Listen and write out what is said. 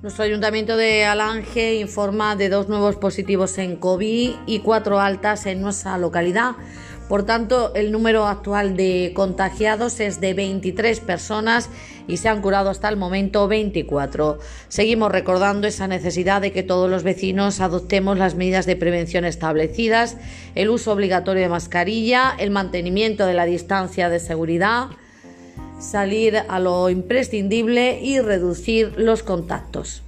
Nuestro ayuntamiento de Alange informa de dos nuevos positivos en COVID y cuatro altas en nuestra localidad. Por tanto, el número actual de contagiados es de 23 personas y se han curado hasta el momento 24. Seguimos recordando esa necesidad de que todos los vecinos adoptemos las medidas de prevención establecidas, el uso obligatorio de mascarilla, el mantenimiento de la distancia de seguridad, salir a lo imprescindible y reducir los contactos.